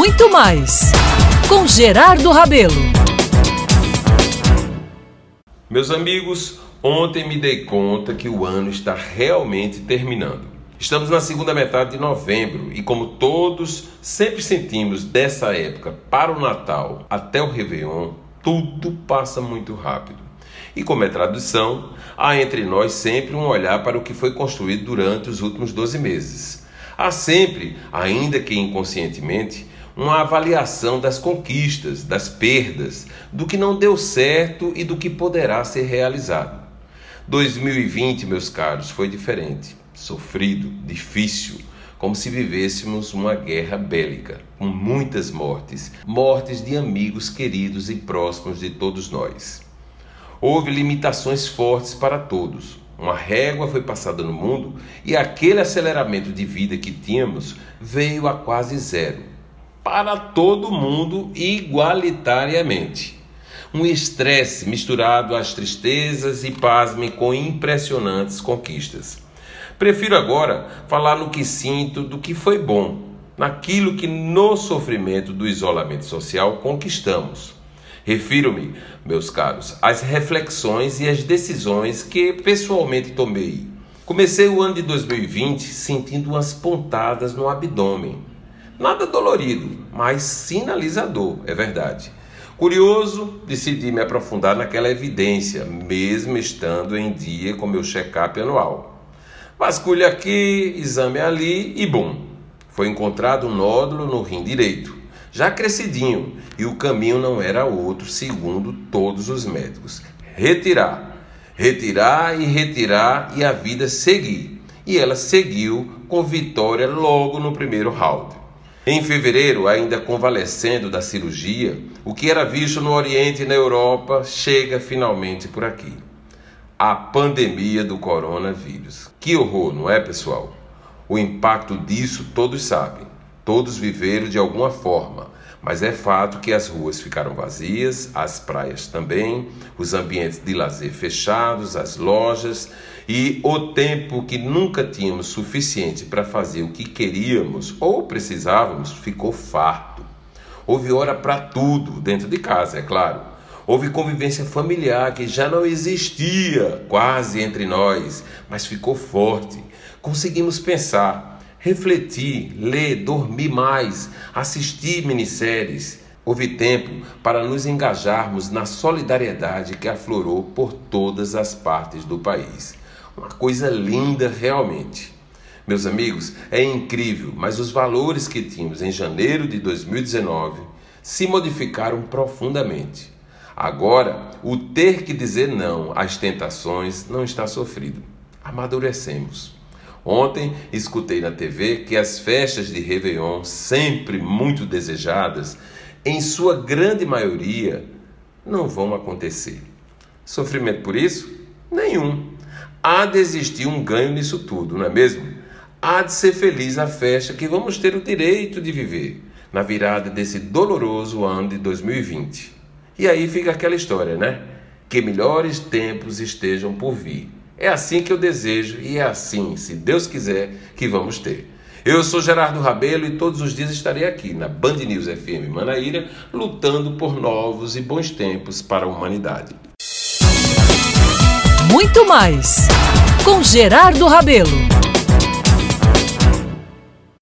muito mais com Gerardo Rabelo. Meus amigos, ontem me dei conta que o ano está realmente terminando. Estamos na segunda metade de novembro e, como todos sempre sentimos dessa época para o Natal até o Réveillon, tudo passa muito rápido. E como é tradição, há entre nós sempre um olhar para o que foi construído durante os últimos 12 meses. Há sempre, ainda que inconscientemente, uma avaliação das conquistas, das perdas, do que não deu certo e do que poderá ser realizado. 2020, meus caros, foi diferente sofrido, difícil, como se vivêssemos uma guerra bélica, com muitas mortes, mortes de amigos queridos e próximos de todos nós. Houve limitações fortes para todos. Uma régua foi passada no mundo e aquele aceleramento de vida que tínhamos veio a quase zero. Para todo mundo igualitariamente. Um estresse misturado às tristezas e pasme com impressionantes conquistas. Prefiro agora falar no que sinto do que foi bom, naquilo que no sofrimento do isolamento social conquistamos. Refiro-me, meus caros, às reflexões e às decisões que pessoalmente tomei. Comecei o ano de 2020 sentindo umas pontadas no abdômen. Nada dolorido, mas sinalizador, é verdade. Curioso, decidi me aprofundar naquela evidência, mesmo estando em dia com meu check-up anual. Vasculha aqui, exame ali e bom. Foi encontrado um nódulo no rim direito, já crescidinho, e o caminho não era outro, segundo todos os médicos. Retirar, retirar e retirar e a vida seguir. E ela seguiu com vitória logo no primeiro round. Em fevereiro, ainda convalescendo da cirurgia, o que era visto no Oriente e na Europa chega finalmente por aqui a pandemia do coronavírus. Que horror, não é, pessoal? O impacto disso todos sabem. Todos viveram de alguma forma, mas é fato que as ruas ficaram vazias, as praias também, os ambientes de lazer fechados, as lojas e o tempo que nunca tínhamos suficiente para fazer o que queríamos ou precisávamos ficou farto. Houve hora para tudo dentro de casa, é claro Houve convivência familiar que já não existia quase entre nós, mas ficou forte. Conseguimos pensar, refletir, ler, dormir mais, assistir minisséries. Houve tempo para nos engajarmos na solidariedade que aflorou por todas as partes do país. Uma coisa linda realmente. Meus amigos, é incrível, mas os valores que tínhamos em janeiro de 2019 se modificaram profundamente. Agora, o ter que dizer não às tentações não está sofrido. Amadurecemos. Ontem escutei na TV que as festas de Réveillon, sempre muito desejadas, em sua grande maioria, não vão acontecer. Sofrimento por isso? Nenhum. Há de existir um ganho nisso tudo, não é mesmo? Há de ser feliz a festa que vamos ter o direito de viver na virada desse doloroso ano de 2020. E aí fica aquela história, né? Que melhores tempos estejam por vir. É assim que eu desejo e é assim, se Deus quiser, que vamos ter. Eu sou Gerardo Rabelo e todos os dias estarei aqui na Band News FM Manaíra, lutando por novos e bons tempos para a humanidade. Muito mais com Gerardo Rabelo.